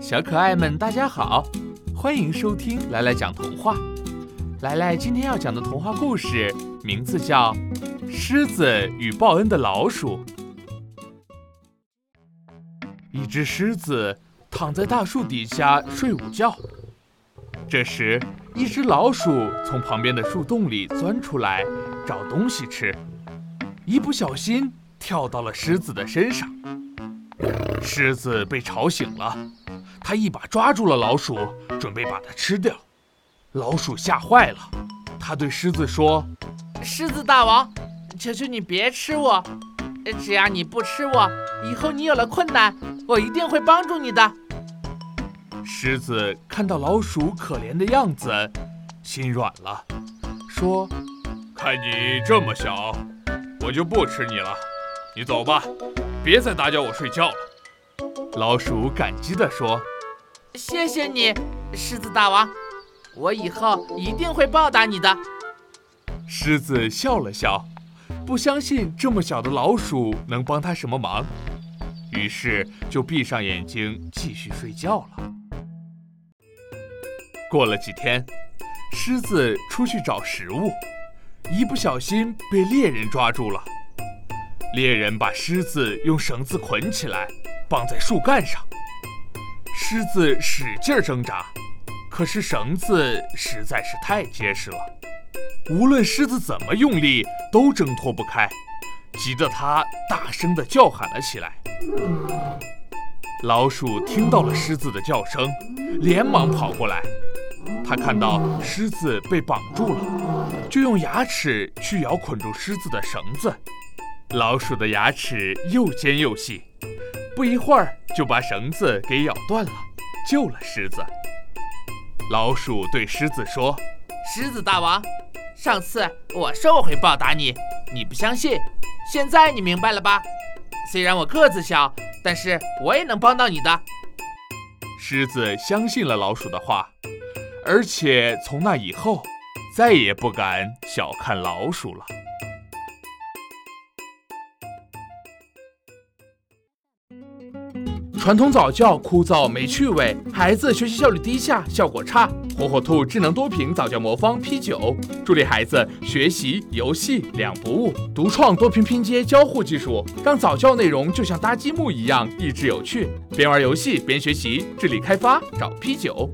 小可爱们，大家好，欢迎收听来来讲童话。来来今天要讲的童话故事名字叫《狮子与报恩的老鼠》。一只狮子躺在大树底下睡午觉，这时一只老鼠从旁边的树洞里钻出来找东西吃，一不小心跳到了狮子的身上。狮子被吵醒了。他一把抓住了老鼠，准备把它吃掉。老鼠吓坏了，他对狮子说：“狮子大王，求求你别吃我！只要你不吃我，以后你有了困难，我一定会帮助你的。”狮子看到老鼠可怜的样子，心软了，说：“看你这么小，我就不吃你了。你走吧，别再打搅我睡觉了。”老鼠感激地说。谢谢你，狮子大王，我以后一定会报答你的。狮子笑了笑，不相信这么小的老鼠能帮他什么忙，于是就闭上眼睛继续睡觉了。过了几天，狮子出去找食物，一不小心被猎人抓住了。猎人把狮子用绳子捆起来，绑在树干上。狮子使劲挣扎，可是绳子实在是太结实了，无论狮子怎么用力，都挣脱不开，急得它大声地叫喊了起来。老鼠听到了狮子的叫声，连忙跑过来，它看到狮子被绑住了，就用牙齿去咬捆住狮子的绳子。老鼠的牙齿又尖又细。不一会儿就把绳子给咬断了，救了狮子。老鼠对狮子说：“狮子大王，上次我说我会报答你，你不相信，现在你明白了吧？虽然我个子小，但是我也能帮到你的。”狮子相信了老鼠的话，而且从那以后再也不敢小看老鼠了。传统早教枯燥没趣味，孩子学习效率低下，效果差。火火兔智能多屏早教魔方 P 九，助力孩子学习游戏两不误。独创多屏拼接交互技术，让早教内容就像搭积木一样益智有趣。边玩游戏边学习，智力开发找 P 九。